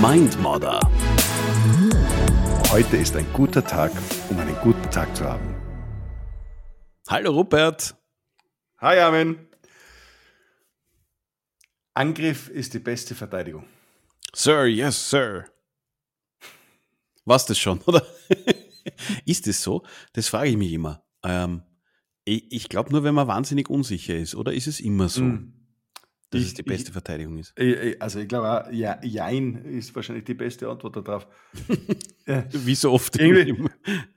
Mindmodder. Heute ist ein guter Tag, um einen guten Tag zu haben. Hallo Rupert. Hi Armin. Angriff ist die beste Verteidigung. Sir, yes, Sir. Was das schon, oder? ist es so? Das frage ich mich immer. Ähm, ich, glaube nur, wenn man wahnsinnig unsicher ist, oder ist es immer so? Mm dass ich, es die beste ich, Verteidigung ist. Also ich glaube auch, ja, Jein ist wahrscheinlich die beste Antwort darauf. Wie so oft. Irgendwie,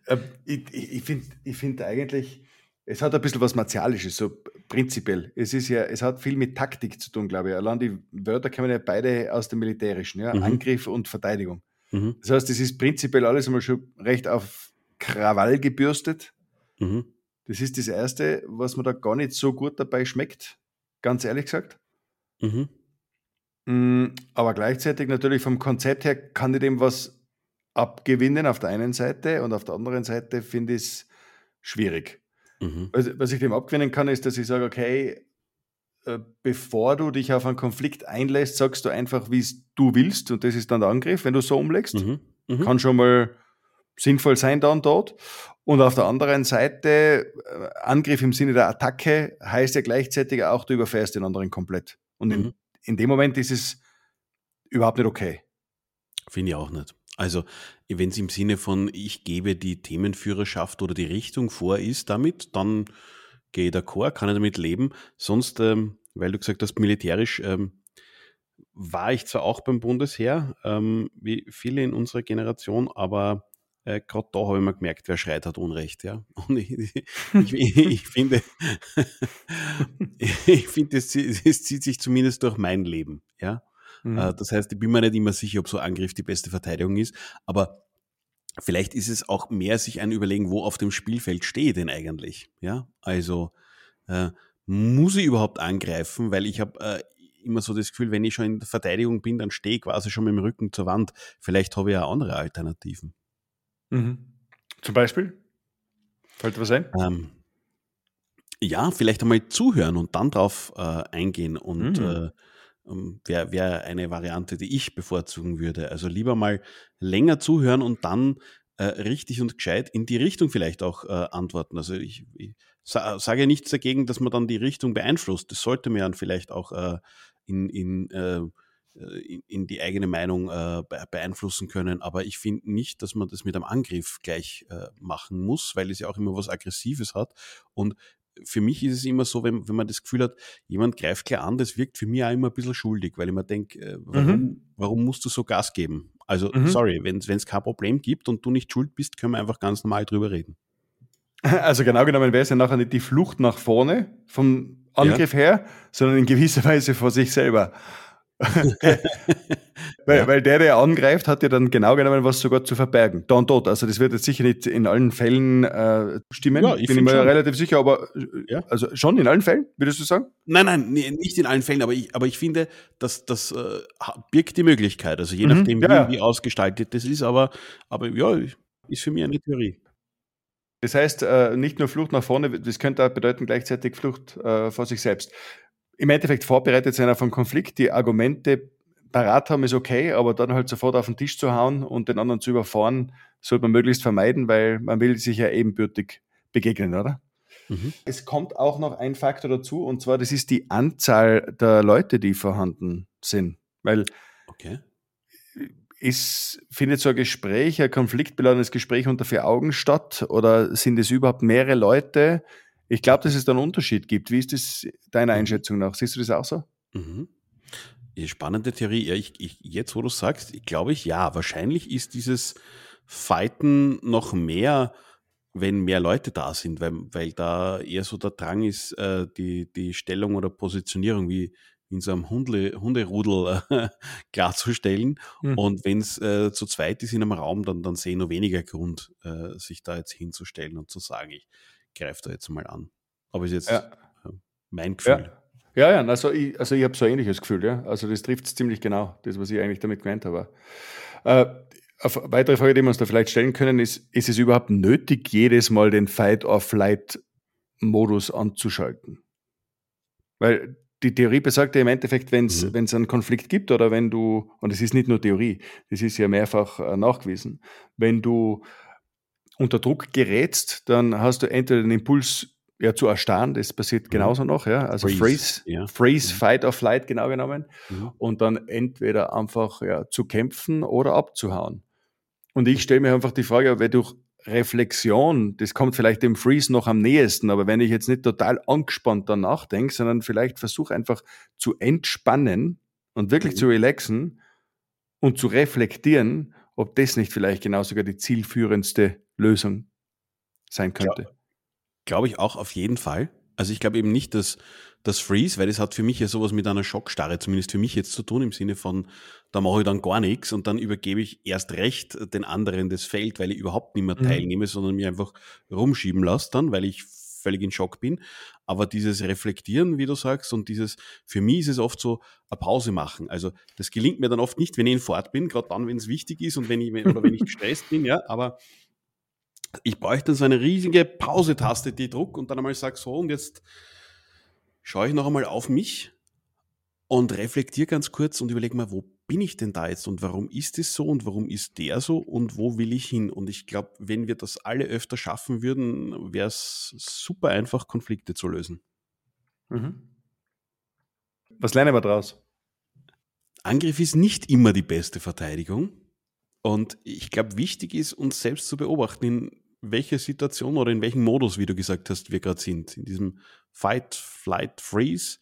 äh, ich ich finde ich find eigentlich, es hat ein bisschen was Martialisches, so prinzipiell. Es ist ja, es hat viel mit Taktik zu tun, glaube ich. Allein die Wörter kommen ja beide aus dem Militärischen, ja? Mhm. Angriff und Verteidigung. Mhm. Das heißt, es ist prinzipiell alles immer schon recht auf Krawall gebürstet. Mhm. Das ist das Erste, was mir da gar nicht so gut dabei schmeckt, ganz ehrlich gesagt. Mhm. Mm, aber gleichzeitig natürlich vom Konzept her kann ich dem was abgewinnen auf der einen Seite und auf der anderen Seite finde ich es schwierig. Mhm. Was, was ich dem abgewinnen kann, ist, dass ich sage, okay, äh, bevor du dich auf einen Konflikt einlässt, sagst du einfach, wie es du willst und das ist dann der Angriff, wenn du so umlegst. Mhm. Mhm. Kann schon mal sinnvoll sein dann dort. Und auf der anderen Seite, äh, Angriff im Sinne der Attacke heißt ja gleichzeitig auch, du überfährst den anderen komplett. Und in, mhm. in dem Moment ist es überhaupt nicht okay. Finde ich auch nicht. Also, wenn es im Sinne von, ich gebe die Themenführerschaft oder die Richtung vor ist damit, dann gehe ich d'accord, kann ich damit leben. Sonst, ähm, weil du gesagt hast, militärisch ähm, war ich zwar auch beim Bundesheer, ähm, wie viele in unserer Generation, aber äh, gerade da habe ich mir gemerkt, wer schreit, hat Unrecht. Ja? Und ich, ich, ich, ich finde, ich finde, es, zieht sich zumindest durch mein Leben. Ja? Mhm. Äh, das heißt, ich bin mir nicht immer sicher, ob so Angriff die beste Verteidigung ist, aber vielleicht ist es auch mehr sich ein Überlegen, wo auf dem Spielfeld stehe ich denn eigentlich. Ja, also äh, muss ich überhaupt angreifen, weil ich habe äh, immer so das Gefühl, wenn ich schon in der Verteidigung bin, dann stehe ich quasi schon mit dem Rücken zur Wand. Vielleicht habe ich ja andere Alternativen. Mhm. Zum Beispiel? Fällt was ein? Ähm, ja, vielleicht einmal zuhören und dann drauf äh, eingehen und mhm. äh, ähm, wäre wär eine Variante, die ich bevorzugen würde. Also lieber mal länger zuhören und dann äh, richtig und gescheit in die Richtung vielleicht auch äh, antworten. Also ich, ich sa sage nichts dagegen, dass man dann die Richtung beeinflusst. Das sollte man vielleicht auch äh, in, in äh, in, in die eigene Meinung äh, beeinflussen können. Aber ich finde nicht, dass man das mit einem Angriff gleich äh, machen muss, weil es ja auch immer was Aggressives hat. Und für mich ist es immer so, wenn, wenn man das Gefühl hat, jemand greift klar an, das wirkt für mich auch immer ein bisschen schuldig, weil ich mir denke, äh, warum, mhm. warum musst du so Gas geben? Also, mhm. sorry, wenn es kein Problem gibt und du nicht schuld bist, können wir einfach ganz normal drüber reden. Also genau genommen wäre es ja nachher nicht die Flucht nach vorne vom Angriff ja. her, sondern in gewisser Weise vor sich selber. weil, ja. weil der, der angreift, hat ja dann genau genommen was sogar zu verbergen. Da und dort. Also das wird jetzt sicher nicht in allen Fällen äh, stimmen. Ja, ich bin mir relativ sicher, aber äh, ja. also schon in allen Fällen, würdest du sagen? Nein, nein, nicht in allen Fällen, aber ich, aber ich finde, dass das äh, birgt die Möglichkeit. Also je mhm. nachdem, wie, wie, ausgestaltet das ist, aber, aber ja, ist für mich eine Theorie. Das heißt, äh, nicht nur Flucht nach vorne, das könnte auch bedeuten gleichzeitig Flucht äh, vor sich selbst im Endeffekt vorbereitet sein auf einen Konflikt, die Argumente parat haben, ist okay, aber dann halt sofort auf den Tisch zu hauen und den anderen zu überfahren, sollte man möglichst vermeiden, weil man will sich ja ebenbürtig begegnen, oder? Mhm. Es kommt auch noch ein Faktor dazu, und zwar das ist die Anzahl der Leute, die vorhanden sind. Weil okay. ist, findet so ein Gespräch, ein konfliktbeladenes Gespräch unter vier Augen statt oder sind es überhaupt mehrere Leute? Ich glaube, dass es da einen Unterschied gibt. Wie ist das deiner mhm. Einschätzung nach? Siehst du das auch so? Mhm. Spannende Theorie. Ja, ich, ich, jetzt, wo du sagst, glaube ich, ja, wahrscheinlich ist dieses Fighten noch mehr, wenn mehr Leute da sind, weil, weil da eher so der Drang ist, äh, die, die Stellung oder Positionierung wie in so einem Hunde, Hunderudel äh, klarzustellen. Mhm. Und wenn es äh, zu zweit ist in einem Raum, dann, dann sehe ich nur weniger Grund, äh, sich da jetzt hinzustellen und zu sagen, ich, greife da jetzt mal an. Aber ist jetzt ja. mein Gefühl. Ja, ja, ja also ich, also ich habe so ein ähnliches Gefühl, ja. Also das trifft es ziemlich genau, das, was ich eigentlich damit gemeint habe. Äh, eine weitere Frage, die wir uns da vielleicht stellen können, ist, ist es überhaupt nötig, jedes Mal den Fight-or-Flight-Modus anzuschalten? Weil die Theorie besagt ja im Endeffekt, wenn es mhm. einen Konflikt gibt oder wenn du, und es ist nicht nur Theorie, das ist ja mehrfach äh, nachgewiesen, wenn du unter Druck gerätst, dann hast du entweder den Impuls ja, zu erstarren, das passiert mhm. genauso noch, ja. Also Freeze, Freeze, ja. Freeze mhm. Fight or Flight, genau genommen. Mhm. Und dann entweder einfach ja, zu kämpfen oder abzuhauen. Und ich stelle mir einfach die Frage, weil durch Reflexion, das kommt vielleicht dem Freeze noch am nächsten, aber wenn ich jetzt nicht total angespannt danach denke, sondern vielleicht versuche einfach zu entspannen und wirklich mhm. zu relaxen und zu reflektieren, ob das nicht vielleicht genau sogar die zielführendste Lösung sein könnte. Glaube ich auch auf jeden Fall. Also ich glaube eben nicht, dass das Freeze, weil das hat für mich ja sowas mit einer Schockstarre, zumindest für mich jetzt zu tun, im Sinne von, da mache ich dann gar nichts und dann übergebe ich erst recht den anderen das Feld, weil ich überhaupt nicht mehr mhm. teilnehme, mhm. sondern mich einfach rumschieben lasse dann, weil ich völlig in Schock bin. Aber dieses Reflektieren, wie du sagst, und dieses, für mich ist es oft so, eine Pause machen. Also das gelingt mir dann oft nicht, wenn ich in Fahrt bin, gerade dann, wenn es wichtig ist und wenn ich, oder wenn ich gestresst bin, ja, aber ich bräuchte so eine riesige Pause-Taste, die druck und dann einmal sage so und jetzt schaue ich noch einmal auf mich und reflektiere ganz kurz und überlege mal, wo bin ich denn da jetzt und warum ist es so und warum ist der so und wo will ich hin? Und ich glaube, wenn wir das alle öfter schaffen würden, wäre es super einfach, Konflikte zu lösen. Mhm. Was lernen wir daraus? Angriff ist nicht immer die beste Verteidigung. Und ich glaube, wichtig ist, uns selbst zu beobachten, in welcher Situation oder in welchem Modus, wie du gesagt hast, wir gerade sind. In diesem Fight, Flight, Freeze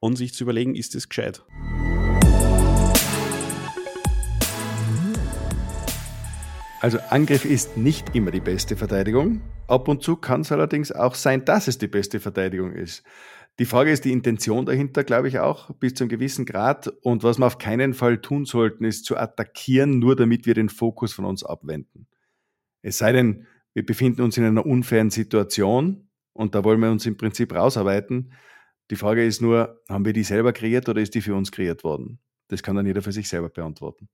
und sich zu überlegen, ist es gescheit? Also Angriff ist nicht immer die beste Verteidigung. Ab und zu kann es allerdings auch sein, dass es die beste Verteidigung ist. Die Frage ist die Intention dahinter, glaube ich auch, bis zu einem gewissen Grad. Und was wir auf keinen Fall tun sollten, ist zu attackieren, nur damit wir den Fokus von uns abwenden. Es sei denn, wir befinden uns in einer unfairen Situation und da wollen wir uns im Prinzip rausarbeiten. Die Frage ist nur, haben wir die selber kreiert oder ist die für uns kreiert worden? Das kann dann jeder für sich selber beantworten.